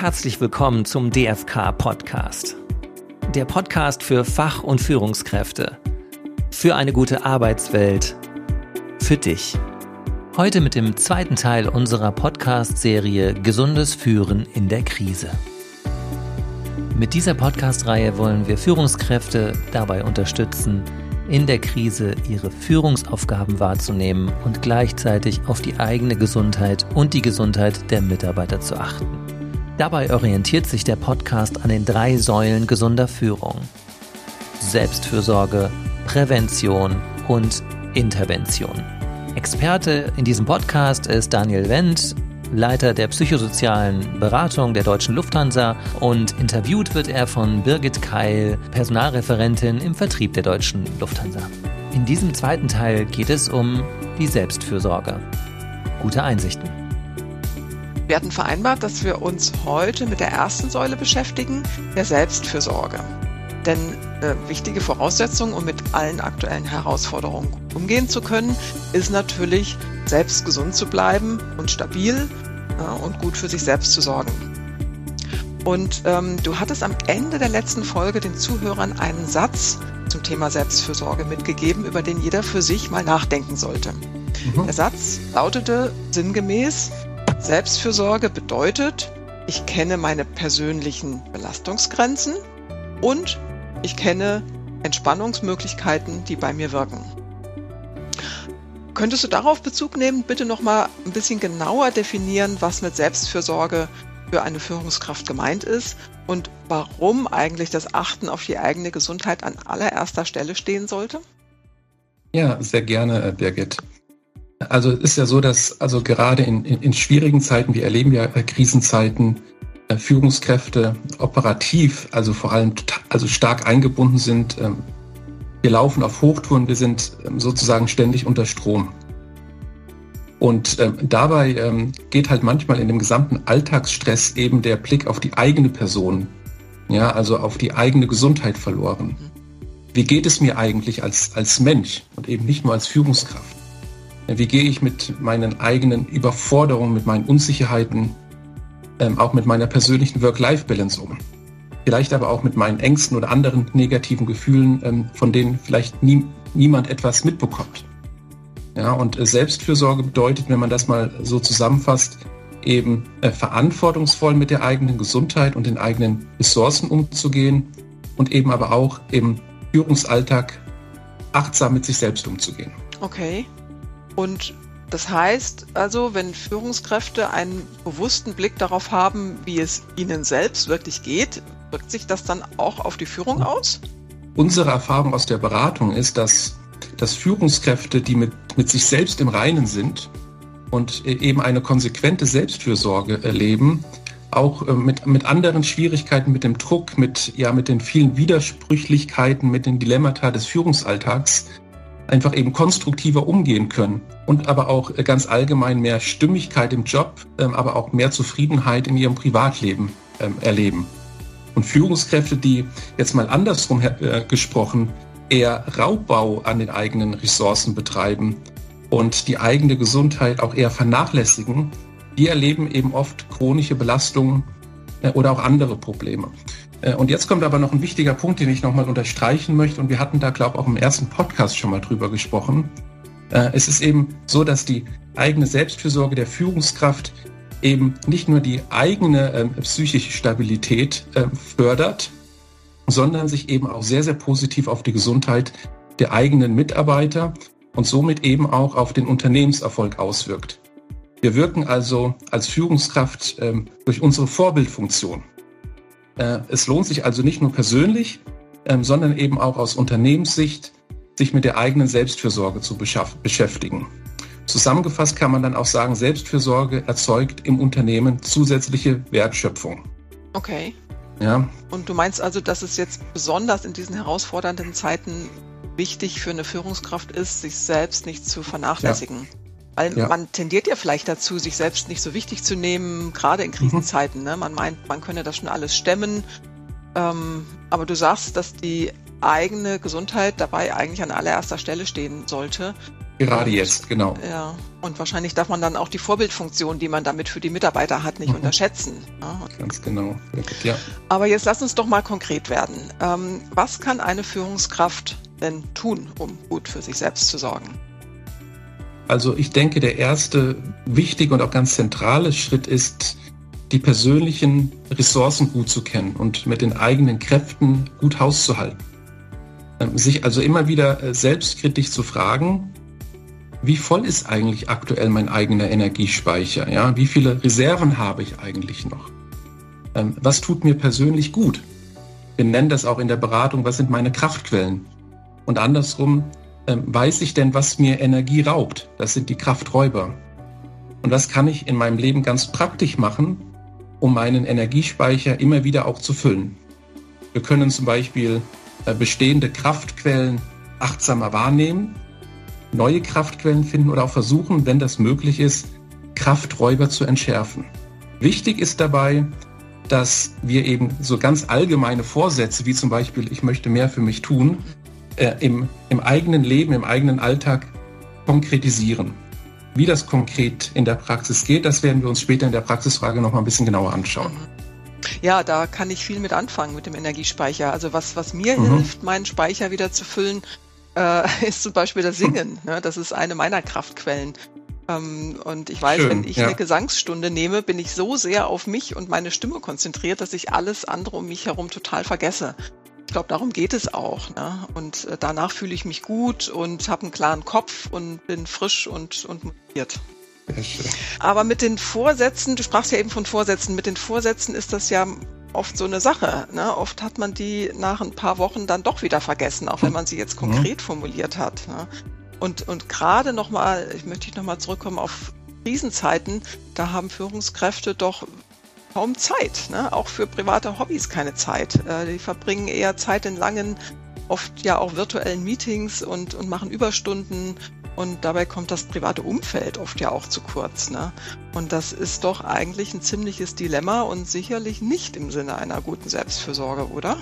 herzlich willkommen zum DFK Podcast. Der Podcast für Fach- und Führungskräfte. Für eine gute Arbeitswelt. Für dich. Heute mit dem zweiten Teil unserer Podcast-Serie Gesundes Führen in der Krise. Mit dieser Podcast-Reihe wollen wir Führungskräfte dabei unterstützen, in der Krise ihre Führungsaufgaben wahrzunehmen und gleichzeitig auf die eigene Gesundheit und die Gesundheit der Mitarbeiter zu achten. Dabei orientiert sich der Podcast an den drei Säulen gesunder Führung. Selbstfürsorge, Prävention und Intervention. Experte in diesem Podcast ist Daniel Wendt, Leiter der psychosozialen Beratung der Deutschen Lufthansa und interviewt wird er von Birgit Keil, Personalreferentin im Vertrieb der Deutschen Lufthansa. In diesem zweiten Teil geht es um die Selbstfürsorge. Gute Einsichten. Wir hatten vereinbart, dass wir uns heute mit der ersten Säule beschäftigen, der Selbstfürsorge. Denn eine wichtige Voraussetzung, um mit allen aktuellen Herausforderungen umgehen zu können, ist natürlich, selbst gesund zu bleiben und stabil ja, und gut für sich selbst zu sorgen. Und ähm, du hattest am Ende der letzten Folge den Zuhörern einen Satz zum Thema Selbstfürsorge mitgegeben, über den jeder für sich mal nachdenken sollte. Mhm. Der Satz lautete sinngemäß, Selbstfürsorge bedeutet, ich kenne meine persönlichen Belastungsgrenzen und ich kenne Entspannungsmöglichkeiten, die bei mir wirken. Könntest du darauf Bezug nehmen, bitte noch mal ein bisschen genauer definieren, was mit Selbstfürsorge für eine Führungskraft gemeint ist und warum eigentlich das Achten auf die eigene Gesundheit an allererster Stelle stehen sollte? Ja, sehr gerne, äh, Birgit. Also es ist ja so, dass also gerade in, in, in schwierigen Zeiten, wir erleben ja äh, Krisenzeiten, äh, Führungskräfte operativ, also vor allem also stark eingebunden sind. Ähm, wir laufen auf Hochtouren, wir sind ähm, sozusagen ständig unter Strom. Und ähm, dabei ähm, geht halt manchmal in dem gesamten Alltagsstress eben der Blick auf die eigene Person, ja, also auf die eigene Gesundheit verloren. Wie geht es mir eigentlich als, als Mensch und eben nicht nur als Führungskraft? Wie gehe ich mit meinen eigenen Überforderungen, mit meinen Unsicherheiten, ähm, auch mit meiner persönlichen Work-Life-Balance um. Vielleicht aber auch mit meinen Ängsten oder anderen negativen Gefühlen, ähm, von denen vielleicht nie, niemand etwas mitbekommt. Ja, und äh, Selbstfürsorge bedeutet, wenn man das mal so zusammenfasst, eben äh, verantwortungsvoll mit der eigenen Gesundheit und den eigenen Ressourcen umzugehen und eben aber auch im Führungsalltag achtsam mit sich selbst umzugehen. Okay. Und das heißt also, wenn Führungskräfte einen bewussten Blick darauf haben, wie es ihnen selbst wirklich geht, wirkt sich das dann auch auf die Führung aus? Unsere Erfahrung aus der Beratung ist, dass, dass Führungskräfte, die mit, mit sich selbst im Reinen sind und eben eine konsequente Selbstfürsorge erleben, auch äh, mit, mit anderen Schwierigkeiten, mit dem Druck, mit, ja, mit den vielen Widersprüchlichkeiten, mit den Dilemmata des Führungsalltags einfach eben konstruktiver umgehen können und aber auch ganz allgemein mehr Stimmigkeit im Job, ähm, aber auch mehr Zufriedenheit in ihrem Privatleben ähm, erleben. Und Führungskräfte, die jetzt mal andersrum äh, gesprochen eher Raubbau an den eigenen Ressourcen betreiben und die eigene Gesundheit auch eher vernachlässigen, die erleben eben oft chronische Belastungen äh, oder auch andere Probleme. Äh, und jetzt kommt aber noch ein wichtiger Punkt, den ich nochmal unterstreichen möchte. Und wir hatten da, glaube ich, auch im ersten Podcast schon mal drüber gesprochen. Äh, es ist eben so, dass die eigene Selbstfürsorge der Führungskraft eben nicht nur die eigene äh, psychische Stabilität äh, fördert, sondern sich eben auch sehr, sehr positiv auf die Gesundheit der eigenen Mitarbeiter und somit eben auch auf den Unternehmenserfolg auswirkt. Wir wirken also als Führungskraft ähm, durch unsere Vorbildfunktion. Äh, es lohnt sich also nicht nur persönlich, ähm, sondern eben auch aus Unternehmenssicht, sich mit der eigenen Selbstfürsorge zu beschäftigen. Zusammengefasst kann man dann auch sagen, Selbstfürsorge erzeugt im Unternehmen zusätzliche Wertschöpfung. Okay. Ja. Und du meinst also, dass es jetzt besonders in diesen herausfordernden Zeiten wichtig für eine Führungskraft ist, sich selbst nicht zu vernachlässigen? Ja. Weil ja. man tendiert ja vielleicht dazu, sich selbst nicht so wichtig zu nehmen, gerade in Krisenzeiten. Mhm. Ne? Man meint, man könne das schon alles stemmen. Ähm, aber du sagst, dass die eigene Gesundheit dabei eigentlich an allererster Stelle stehen sollte. Gerade jetzt, genau. Ja, und wahrscheinlich darf man dann auch die Vorbildfunktion, die man damit für die Mitarbeiter hat, nicht mhm. unterschätzen. Ja. Ganz genau. Ja. Aber jetzt lass uns doch mal konkret werden. Ähm, was kann eine Führungskraft denn tun, um gut für sich selbst zu sorgen? Also ich denke, der erste wichtige und auch ganz zentrale Schritt ist, die persönlichen Ressourcen gut zu kennen und mit den eigenen Kräften gut Haus zu halten. Ähm, sich also immer wieder äh, selbstkritisch zu fragen, wie voll ist eigentlich aktuell mein eigener Energiespeicher? Ja? Wie viele Reserven habe ich eigentlich noch? Ähm, was tut mir persönlich gut? Wir nennen das auch in der Beratung, was sind meine Kraftquellen? Und andersrum, weiß ich denn, was mir Energie raubt? Das sind die Krafträuber. Und was kann ich in meinem Leben ganz praktisch machen, um meinen Energiespeicher immer wieder auch zu füllen? Wir können zum Beispiel äh, bestehende Kraftquellen achtsamer wahrnehmen neue Kraftquellen finden oder auch versuchen, wenn das möglich ist, Krafträuber zu entschärfen. Wichtig ist dabei, dass wir eben so ganz allgemeine Vorsätze, wie zum Beispiel, ich möchte mehr für mich tun, äh, im, im eigenen Leben, im eigenen Alltag konkretisieren. Wie das konkret in der Praxis geht, das werden wir uns später in der Praxisfrage noch mal ein bisschen genauer anschauen. Ja, da kann ich viel mit anfangen mit dem Energiespeicher. Also was, was mir mhm. hilft, meinen Speicher wieder zu füllen, äh, ist zum Beispiel das Singen. Ne? Das ist eine meiner Kraftquellen. Ähm, und ich weiß, Schön, wenn ich ja. eine Gesangsstunde nehme, bin ich so sehr auf mich und meine Stimme konzentriert, dass ich alles andere um mich herum total vergesse. Ich glaube, darum geht es auch. Ne? Und äh, danach fühle ich mich gut und habe einen klaren Kopf und bin frisch und, und motiviert. Aber mit den Vorsätzen, du sprachst ja eben von Vorsätzen, mit den Vorsätzen ist das ja oft so eine Sache. Ne? Oft hat man die nach ein paar Wochen dann doch wieder vergessen, auch wenn man sie jetzt mhm. konkret formuliert hat. Ne? Und, und gerade nochmal, ich möchte nochmal zurückkommen auf Krisenzeiten, da haben Führungskräfte doch kaum Zeit, ne? auch für private Hobbys keine Zeit. Äh, die verbringen eher Zeit in langen, oft ja auch virtuellen Meetings und, und machen Überstunden und dabei kommt das private Umfeld oft ja auch zu kurz. Ne? Und das ist doch eigentlich ein ziemliches Dilemma und sicherlich nicht im Sinne einer guten Selbstfürsorge, oder?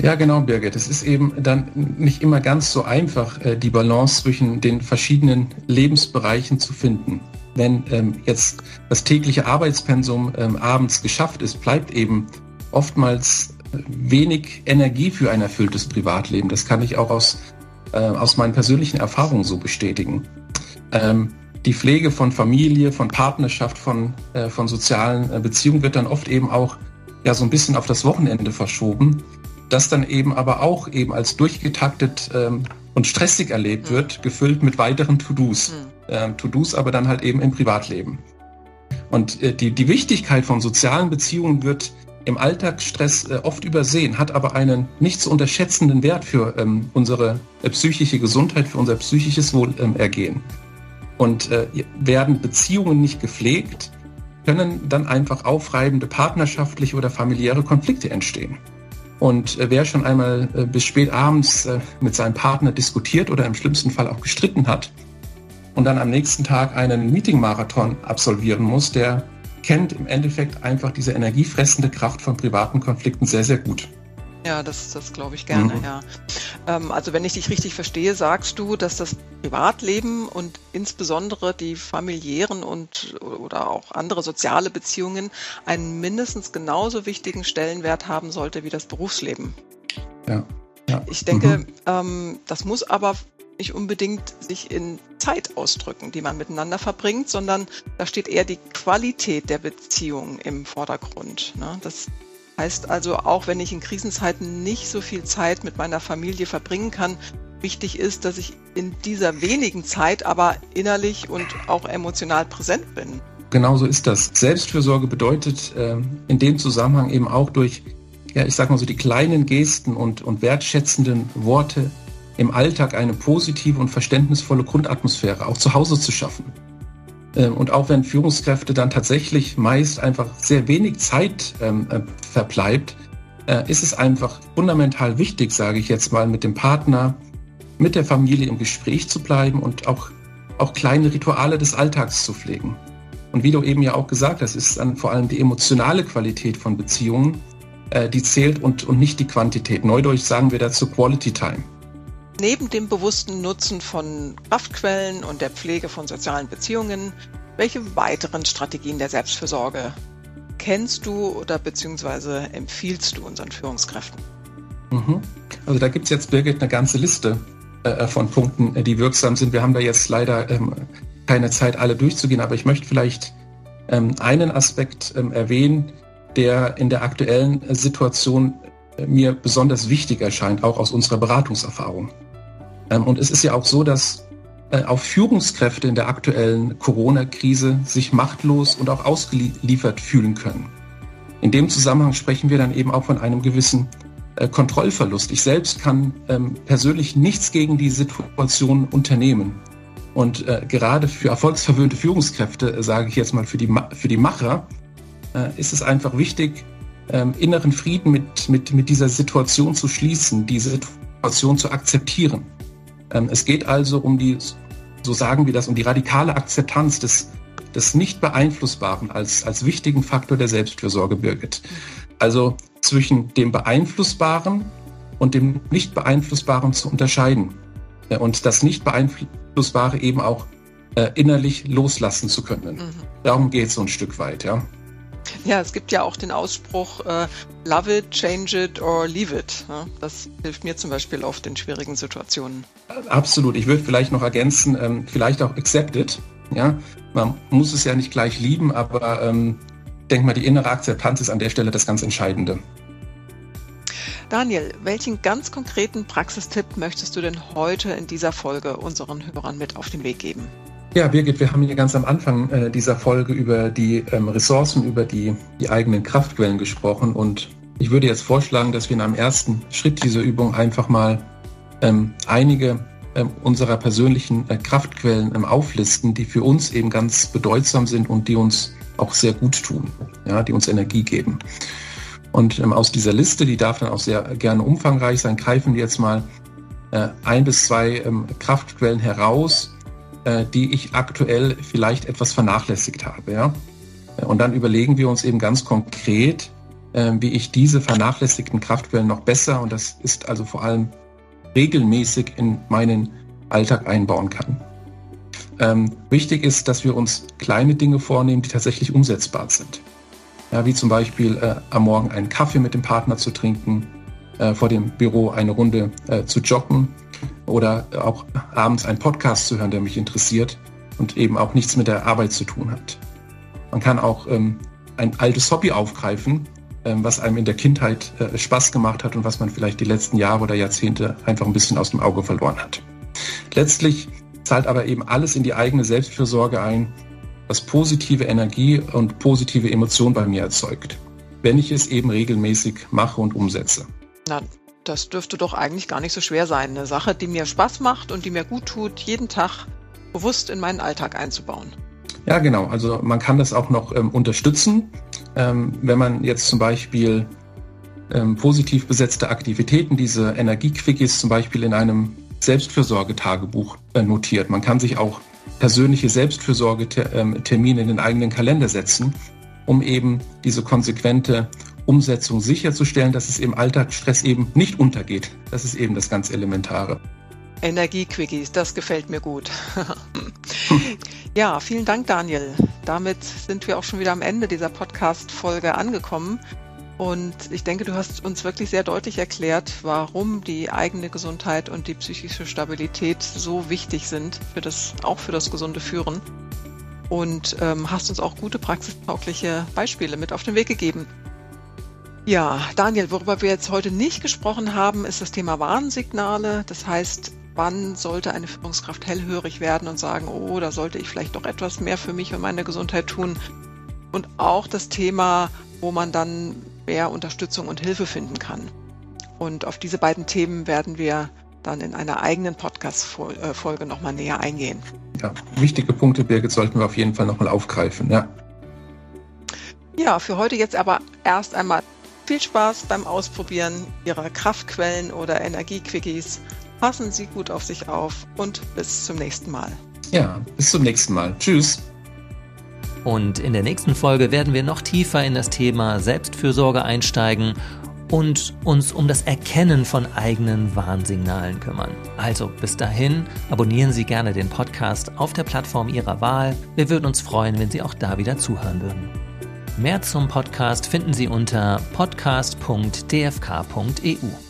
Ja, genau, Birgit. Es ist eben dann nicht immer ganz so einfach, äh, die Balance zwischen den verschiedenen Lebensbereichen zu finden. Wenn ähm, jetzt das tägliche Arbeitspensum ähm, abends geschafft ist, bleibt eben oftmals wenig Energie für ein erfülltes Privatleben. Das kann ich auch aus äh, aus meinen persönlichen Erfahrungen so bestätigen. Ähm, die Pflege von Familie, von Partnerschaft, von, äh, von sozialen äh, Beziehungen wird dann oft eben auch ja so ein bisschen auf das Wochenende verschoben, das dann eben aber auch eben als durchgetaktet ähm, und stressig erlebt mhm. wird, gefüllt mit weiteren To-Dos. Mhm. Ähm, To-Dos aber dann halt eben im Privatleben. Und äh, die, die Wichtigkeit von sozialen Beziehungen wird im Alltagsstress äh, oft übersehen, hat aber einen nicht zu unterschätzenden Wert für ähm, unsere äh, psychische Gesundheit, für unser psychisches Wohlergehen. Ähm, und äh, werden Beziehungen nicht gepflegt, können dann einfach aufreibende partnerschaftliche oder familiäre Konflikte entstehen. Und äh, wer schon einmal äh, bis spät abends äh, mit seinem Partner diskutiert oder im schlimmsten Fall auch gestritten hat und dann am nächsten Tag einen Meeting-Marathon absolvieren muss, der kennt im Endeffekt einfach diese energiefressende Kraft von privaten Konflikten sehr, sehr gut. Ja, das, das glaube ich gerne, mhm. ja. Ähm, also wenn ich dich richtig verstehe, sagst du, dass das Privatleben und insbesondere die familiären und oder auch andere soziale Beziehungen einen mindestens genauso wichtigen Stellenwert haben sollte wie das Berufsleben. Ja. ja. Ich denke, mhm. ähm, das muss aber nicht unbedingt sich in Zeit ausdrücken, die man miteinander verbringt, sondern da steht eher die Qualität der Beziehung im Vordergrund. Ne? Das heißt also, auch wenn ich in Krisenzeiten nicht so viel Zeit mit meiner Familie verbringen kann, wichtig ist, dass ich in dieser wenigen Zeit aber innerlich und auch emotional präsent bin. Genau so ist das. Selbstfürsorge bedeutet äh, in dem Zusammenhang eben auch durch, ja, ich sag mal so die kleinen Gesten und, und wertschätzenden Worte im Alltag eine positive und verständnisvolle Grundatmosphäre auch zu Hause zu schaffen. Ähm, und auch wenn Führungskräfte dann tatsächlich meist einfach sehr wenig Zeit ähm, äh, verbleibt, äh, ist es einfach fundamental wichtig, sage ich jetzt mal, mit dem Partner, mit der Familie im Gespräch zu bleiben und auch, auch kleine Rituale des Alltags zu pflegen. Und wie du eben ja auch gesagt hast, ist dann vor allem die emotionale Qualität von Beziehungen, äh, die zählt und, und nicht die Quantität. Neudeutsch sagen wir dazu Quality Time. Neben dem bewussten Nutzen von Kraftquellen und der Pflege von sozialen Beziehungen, welche weiteren Strategien der Selbstfürsorge kennst du oder beziehungsweise empfiehlst du unseren Führungskräften? Mhm. Also da gibt es jetzt, Birgit, eine ganze Liste äh, von Punkten, äh, die wirksam sind. Wir haben da jetzt leider ähm, keine Zeit, alle durchzugehen, aber ich möchte vielleicht ähm, einen Aspekt ähm, erwähnen, der in der aktuellen Situation äh, mir besonders wichtig erscheint, auch aus unserer Beratungserfahrung. Ähm, und es ist ja auch so, dass äh, auch Führungskräfte in der aktuellen Corona-Krise sich machtlos und auch ausgeliefert fühlen können. In dem Zusammenhang sprechen wir dann eben auch von einem gewissen äh, Kontrollverlust. Ich selbst kann ähm, persönlich nichts gegen die Situation unternehmen. Und äh, gerade für erfolgsverwöhnte Führungskräfte, sage ich jetzt mal für die, für die Macher, ist es einfach wichtig, ähm, inneren Frieden mit, mit, mit dieser Situation zu schließen, diese Situation zu akzeptieren. Ähm, es geht also um die, so sagen wir das, um die radikale Akzeptanz des, des Nicht-Beeinflussbaren als, als wichtigen Faktor der Selbstfürsorge, Birgit. Also zwischen dem Beeinflussbaren und dem Nicht-Beeinflussbaren zu unterscheiden. Und das Nicht-Beeinflussbare eben auch äh, innerlich loslassen zu können. Mhm. Darum geht es so ein Stück weit, ja. Ja, es gibt ja auch den Ausspruch, äh, love it, change it or leave it. Ja, das hilft mir zum Beispiel oft in schwierigen Situationen. Absolut. Ich würde vielleicht noch ergänzen, ähm, vielleicht auch accept it. Ja, man muss es ja nicht gleich lieben, aber ähm, denke mal, die innere Akzeptanz ist an der Stelle das ganz Entscheidende. Daniel, welchen ganz konkreten Praxistipp möchtest du denn heute in dieser Folge unseren Hörern mit auf den Weg geben? Ja, Birgit, wir haben hier ganz am Anfang äh, dieser Folge über die ähm, Ressourcen, über die, die eigenen Kraftquellen gesprochen und ich würde jetzt vorschlagen, dass wir in einem ersten Schritt dieser Übung einfach mal ähm, einige ähm, unserer persönlichen äh, Kraftquellen ähm, auflisten, die für uns eben ganz bedeutsam sind und die uns auch sehr gut tun, ja, die uns Energie geben. Und ähm, aus dieser Liste, die darf dann auch sehr gerne umfangreich sein, greifen wir jetzt mal äh, ein bis zwei ähm, Kraftquellen heraus, äh, die ich aktuell vielleicht etwas vernachlässigt habe. Ja? Und dann überlegen wir uns eben ganz konkret, äh, wie ich diese vernachlässigten Kraftquellen noch besser, und das ist also vor allem regelmäßig in meinen Alltag einbauen kann. Ähm, wichtig ist, dass wir uns kleine Dinge vornehmen, die tatsächlich umsetzbar sind. Ja, wie zum Beispiel äh, am Morgen einen Kaffee mit dem Partner zu trinken, äh, vor dem Büro eine Runde äh, zu joggen oder auch abends einen Podcast zu hören, der mich interessiert und eben auch nichts mit der Arbeit zu tun hat. Man kann auch ähm, ein altes Hobby aufgreifen, ähm, was einem in der Kindheit äh, Spaß gemacht hat und was man vielleicht die letzten Jahre oder Jahrzehnte einfach ein bisschen aus dem Auge verloren hat. Letztlich zahlt aber eben alles in die eigene Selbstfürsorge ein, was positive Energie und positive Emotionen bei mir erzeugt, wenn ich es eben regelmäßig mache und umsetze. Na, das dürfte doch eigentlich gar nicht so schwer sein. Eine Sache, die mir Spaß macht und die mir gut tut, jeden Tag bewusst in meinen Alltag einzubauen. Ja, genau. Also man kann das auch noch ähm, unterstützen, ähm, wenn man jetzt zum Beispiel ähm, positiv besetzte Aktivitäten, diese Energiequickies zum Beispiel in einem Selbstfürsorgetagebuch äh, notiert. Man kann sich auch persönliche Selbstfürsorgetermine ähm, in den eigenen Kalender setzen, um eben diese konsequente Umsetzung sicherzustellen, dass es im Alltagsstress eben nicht untergeht. Das ist eben das ganz Elementare. Energiequickies, das gefällt mir gut. ja, vielen Dank, Daniel. Damit sind wir auch schon wieder am Ende dieser Podcast-Folge angekommen. Und ich denke, du hast uns wirklich sehr deutlich erklärt, warum die eigene Gesundheit und die psychische Stabilität so wichtig sind, für das, auch für das gesunde Führen. Und ähm, hast uns auch gute praxistaugliche Beispiele mit auf den Weg gegeben. Ja, Daniel, worüber wir jetzt heute nicht gesprochen haben, ist das Thema Warnsignale. Das heißt, wann sollte eine Führungskraft hellhörig werden und sagen, oh, da sollte ich vielleicht doch etwas mehr für mich und meine Gesundheit tun. Und auch das Thema, wo man dann mehr Unterstützung und Hilfe finden kann. Und auf diese beiden Themen werden wir dann in einer eigenen Podcast-Folge nochmal näher eingehen. Ja, wichtige Punkte, Birgit, sollten wir auf jeden Fall nochmal aufgreifen, ja. Ja, für heute jetzt aber erst einmal viel Spaß beim Ausprobieren Ihrer Kraftquellen oder Energiequickies. Passen Sie gut auf sich auf und bis zum nächsten Mal. Ja, bis zum nächsten Mal. Tschüss. Und in der nächsten Folge werden wir noch tiefer in das Thema Selbstfürsorge einsteigen und uns um das Erkennen von eigenen Warnsignalen kümmern. Also bis dahin, abonnieren Sie gerne den Podcast auf der Plattform Ihrer Wahl. Wir würden uns freuen, wenn Sie auch da wieder zuhören würden. Mehr zum Podcast finden Sie unter podcast.dfk.eu.